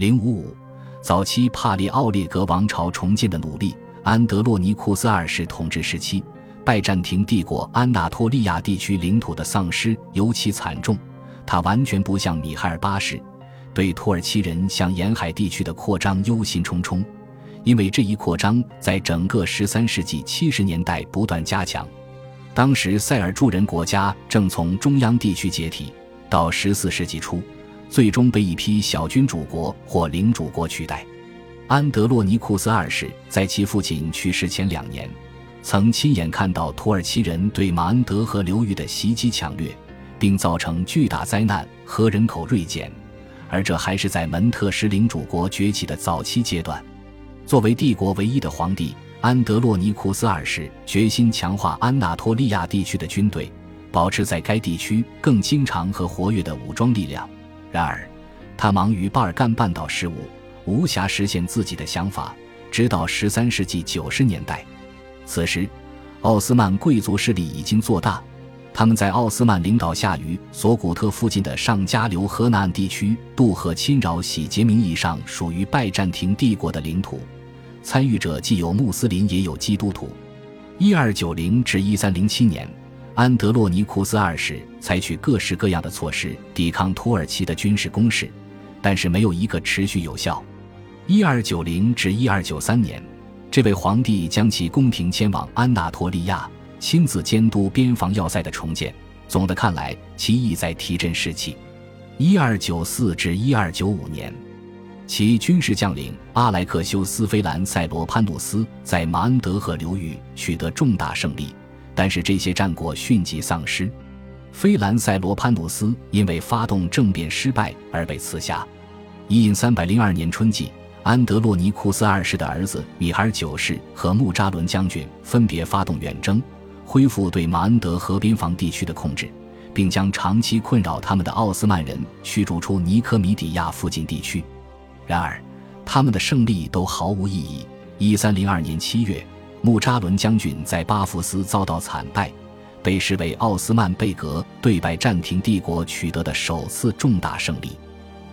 零五五，早期帕列奥列格王朝重建的努力。安德洛尼库斯二世统治时期，拜占庭帝国安纳托利亚地区领土的丧失尤其惨重。他完全不像米海尔八世，对土耳其人向沿海地区的扩张忧心忡忡，因为这一扩张在整个十三世纪七十年代不断加强。当时塞尔柱人国家正从中央地区解体，到十四世纪初。最终被一批小君主国或领主国取代。安德洛尼库斯二世在其父亲去世前两年，曾亲眼看到土耳其人对马恩德河流域的袭击抢掠，并造成巨大灾难和人口锐减，而这还是在门特什领主国崛起的早期阶段。作为帝国唯一的皇帝，安德洛尼库斯二世决心强化安纳托利亚地区的军队，保持在该地区更经常和活跃的武装力量。然而，他忙于巴尔干半岛事务，无暇实现自己的想法。直到十三世纪九十年代，此时，奥斯曼贵族势力已经做大，他们在奥斯曼领导下于索古特附近的上加流河南岸地区渡河侵扰洗劫名义上属于拜占庭帝国的领土。参与者既有穆斯林，也有基督徒。一二九零至一三零七年。安德洛尼库斯二世采取各式各样的措施抵抗土耳其的军事攻势，但是没有一个持续有效。一二九零至一二九三年，这位皇帝将其宫廷迁往安纳托利亚，亲自监督边防要塞的重建。总的看来，其意在提振士气。一二九四至一二九五年，其军事将领阿莱克修斯·菲兰塞罗潘努斯在马恩德河流域取得重大胜利。但是这些战果迅即丧失，菲兰塞罗潘努斯因为发动政变失败而被刺杀。一三百零二年春季，安德洛尼库斯二世的儿子米哈尔九世和穆扎伦将军分别发动远征，恢复对马恩德河边防地区的控制，并将长期困扰他们的奥斯曼人驱逐出尼科米底亚附近地区。然而，他们的胜利都毫无意义。一三零二年七月。穆扎伦将军在巴夫斯遭到惨败，被视为奥斯曼贝格对拜占庭帝国取得的首次重大胜利。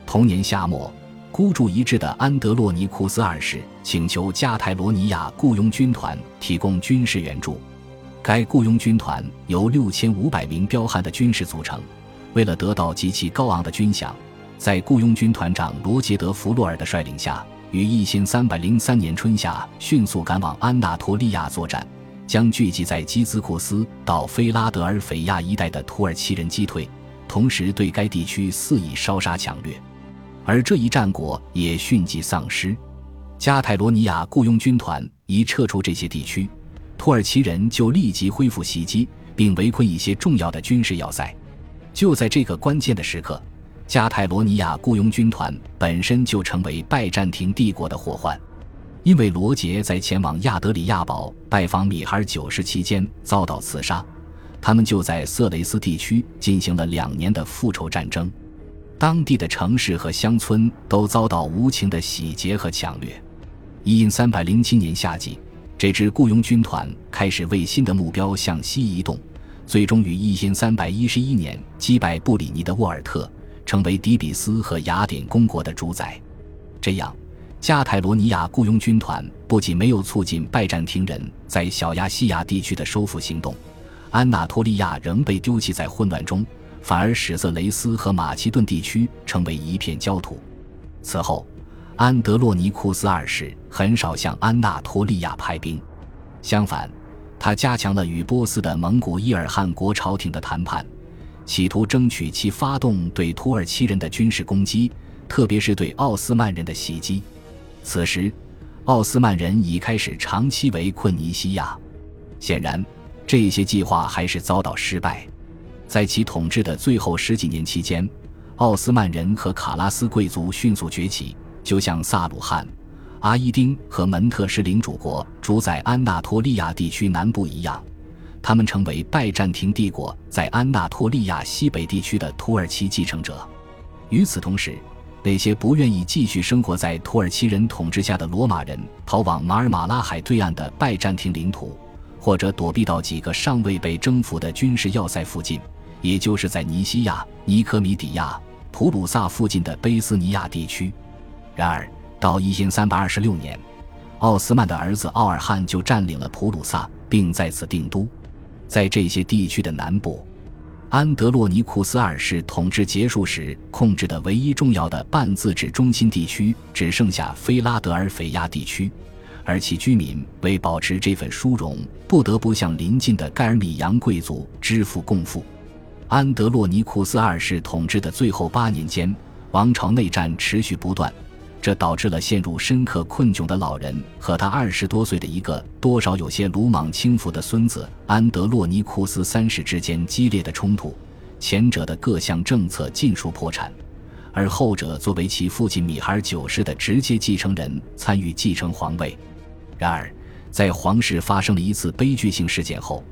同年夏末，孤注一掷的安德洛尼库斯二世请求加泰罗尼亚雇佣军团提供军事援助。该雇佣军团由六千五百名彪悍的军士组成。为了得到极其高昂的军饷，在雇佣军团长罗杰德·弗洛尔的率领下。于一千三百零三年春夏迅速赶往安纳托利亚作战，将聚集在基兹库斯到菲拉德尔菲亚一带的土耳其人击退，同时对该地区肆意烧杀抢掠。而这一战果也迅即丧失。加泰罗尼亚雇佣军团一撤出这些地区，土耳其人就立即恢复袭击，并围困一些重要的军事要塞。就在这个关键的时刻。加泰罗尼亚雇佣军团本身就成为拜占庭帝国的祸患，因为罗杰在前往亚德里亚堡拜访米哈尔九世期间遭到刺杀，他们就在色雷斯地区进行了两年的复仇战争，当地的城市和乡村都遭到无情的洗劫和抢掠。一印三百零七年夏季，这支雇佣军团开始为新的目标向西移动，最终于一印三百一十一年击败布里尼的沃尔特。成为底比斯和雅典公国的主宰，这样，加泰罗尼亚雇佣军团不仅没有促进拜占庭人在小亚细亚地区的收复行动，安纳托利亚仍被丢弃在混乱中，反而使色雷斯和马其顿地区成为一片焦土。此后，安德洛尼库斯二世很少向安纳托利亚派兵，相反，他加强了与波斯的蒙古伊尔汗国朝廷的谈判。企图争取其发动对土耳其人的军事攻击，特别是对奥斯曼人的袭击。此时，奥斯曼人已开始长期围困尼西亚。显然，这些计划还是遭到失败。在其统治的最后十几年期间，奥斯曼人和卡拉斯贵族迅速崛起，就像萨鲁汉、阿伊丁和门特什领主国主宰安纳托利亚地区南部一样。他们成为拜占庭帝国在安纳托利亚西北地区的土耳其继承者。与此同时，那些不愿意继续生活在土耳其人统治下的罗马人逃往马尔马拉海对岸的拜占庭领土，或者躲避到几个尚未被征服的军事要塞附近，也就是在尼西亚、尼科米底亚、普鲁萨附近的卑斯尼亚地区。然而，到一千三百二十六年，奥斯曼的儿子奥尔汉就占领了普鲁萨，并在此定都。在这些地区的南部，安德洛尼库斯二世统治结束时控制的唯一重要的半自治中心地区，只剩下菲拉德尔菲亚地区。而其居民为保持这份殊荣，不得不向邻近的盖尔米扬贵族支付贡赋。安德洛尼库斯二世统治的最后八年间，王朝内战持续不断，这导致了陷入深刻困窘的老人和他二十多岁的一个多少有些鲁莽轻浮的孙子安德洛尼库斯三世之间激烈的冲突。前者的各项政策尽数破产，而后者作为其父亲米哈尔九世的直接继承人，参与继承皇位。然而，在皇室发生了一次悲剧性事件后，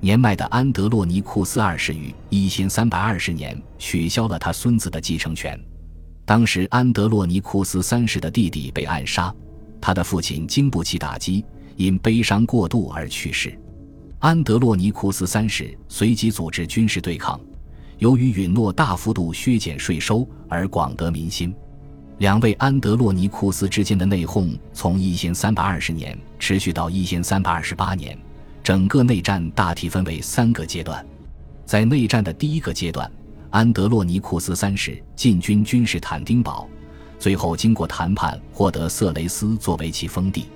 年迈的安德洛尼库斯二世于一千三百二十年取消了他孙子的继承权。当时，安德洛尼库斯三世的弟弟被暗杀，他的父亲经不起打击，因悲伤过度而去世。安德洛尼库斯三世随即组织军事对抗，由于允诺大幅度削减税收而广得民心。两位安德洛尼库斯之间的内讧从一千三百二十年持续到一千三百二十八年，整个内战大体分为三个阶段。在内战的第一个阶段，安德洛尼库斯三世进军君士坦丁堡，最后经过谈判获得色雷斯作为其封地。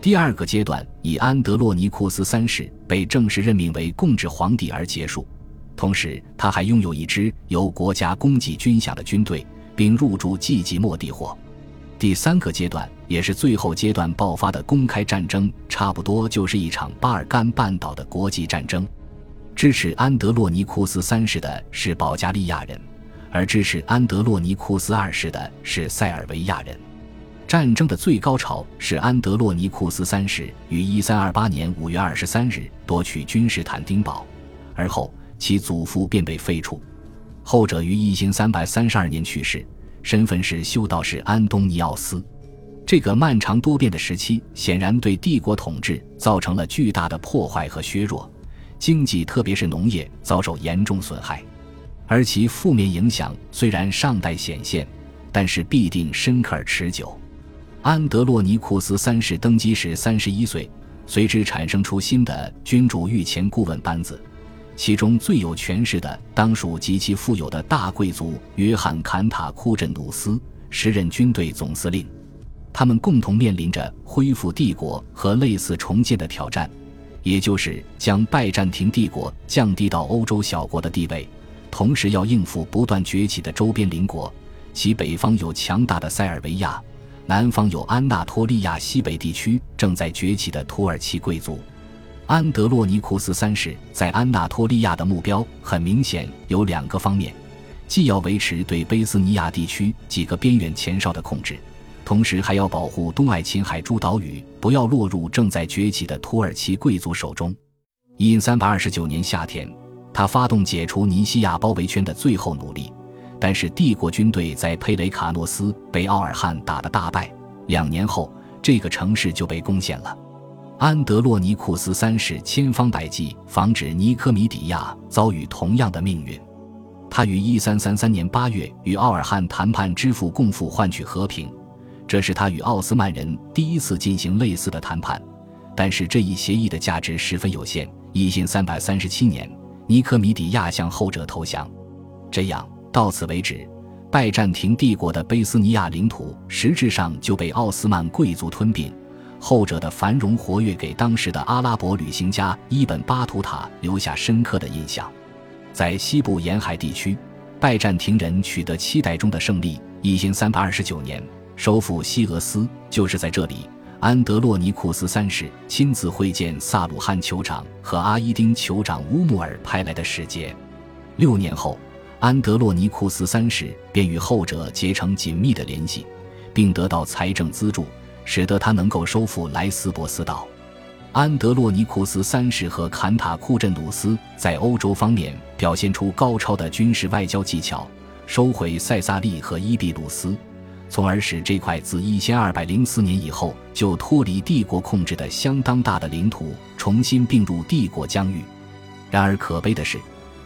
第二个阶段以安德洛尼库斯三世被正式任命为共治皇帝而结束，同时他还拥有一支由国家供给军饷的军队。并入驻季季莫地霍。第三个阶段，也是最后阶段爆发的公开战争，差不多就是一场巴尔干半岛的国际战争。支持安德洛尼库斯三世的是保加利亚人，而支持安德洛尼库斯二世的是塞尔维亚人。战争的最高潮是安德洛尼库斯三世于一三二八年五月二十三日夺取君士坦丁堡，而后其祖父便被废黜。后者于一千三百三十二年去世，身份是修道士安东尼奥斯。这个漫长多变的时期显然对帝国统治造成了巨大的破坏和削弱，经济特别是农业遭受严重损害。而其负面影响虽然尚待显现，但是必定深刻而持久。安德洛尼库斯三世登基时三十一岁，随之产生出新的君主御前顾问班子。其中最有权势的，当属极其富有的大贵族约翰·坎塔库镇努斯，时任军队总司令。他们共同面临着恢复帝国和类似重建的挑战，也就是将拜占庭帝国降低到欧洲小国的地位，同时要应付不断崛起的周边邻国。其北方有强大的塞尔维亚，南方有安纳托利亚西北地区正在崛起的土耳其贵族。安德洛尼库斯三世在安纳托利亚的目标很明显有两个方面，既要维持对贝斯尼亚地区几个边远前哨的控制，同时还要保护东爱琴海诸岛屿不要落入正在崛起的土耳其贵族手中。因三百二九年夏天，他发动解除尼西亚包围圈的最后努力，但是帝国军队在佩雷卡诺斯被奥尔汉打得大败，两年后这个城市就被攻陷了。安德洛尼库斯三世千方百计防止尼科米底亚遭遇同样的命运。他于一三三三年八月与奥尔汉谈判，支付贡赋换取和平，这是他与奥斯曼人第一次进行类似的谈判。但是这一协议的价值十分有限。一千三百三十七年，尼科米底亚向后者投降。这样到此为止，拜占庭帝国的贝斯尼亚领土实质上就被奥斯曼贵族吞并。后者的繁荣活跃给当时的阿拉伯旅行家伊本·巴图塔留下深刻的印象。在西部沿海地区，拜占庭人取得期待中的胜利。一千三百二十九年，收复西俄斯，就是在这里，安德洛尼库斯三世亲自会见萨鲁汉酋长和阿伊丁酋长乌木尔派来的使节。六年后，安德洛尼库斯三世便与后者结成紧密的联系，并得到财政资助。使得他能够收复莱斯博斯岛。安德洛尼库斯三世和坎塔库镇努斯在欧洲方面表现出高超的军事外交技巧，收回塞萨利和伊比鲁斯，从而使这块自一千二百零四年以后就脱离帝国控制的相当大的领土重新并入帝国疆域。然而可悲的是，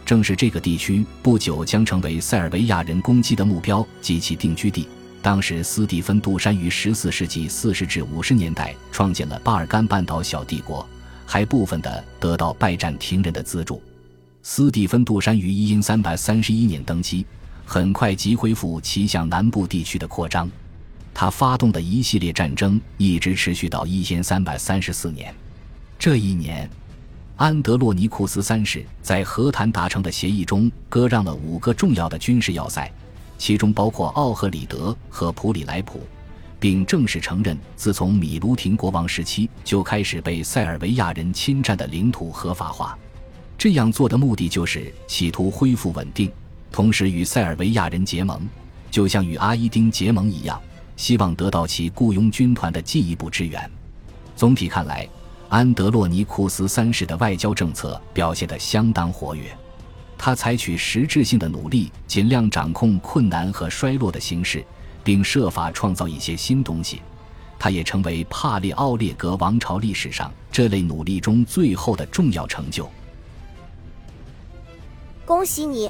正是这个地区不久将成为塞尔维亚人攻击的目标及其定居地。当时，斯蒂芬·杜山于14世纪40至50年代创建了巴尔干半岛小帝国，还部分的得到拜占庭人的资助。斯蒂芬·杜山于一因331年登基，很快即恢复其向南部地区的扩张。他发动的一系列战争一直持续到一千三百三十四年。这一年，安德洛尼库斯三世在和谈达成的协议中割让了五个重要的军事要塞，其中包括奥赫里德和普里莱普，并正式承认自从米卢廷国王时期就开始被塞尔维亚人侵占的领土合法化。这样做的目的就是企图恢复稳定，同时与塞尔维亚人结盟，就像与阿伊丁结盟一样。希望得到其雇佣军团的进一步支援。总体看来，安德洛尼库斯三世的外交政策表现得相当活跃。他采取实质性的努力，尽量掌控困难和衰落的形势，并设法创造一些新东西。他也成为帕列奥列格王朝历史上这类努力中最后的重要成就。恭喜你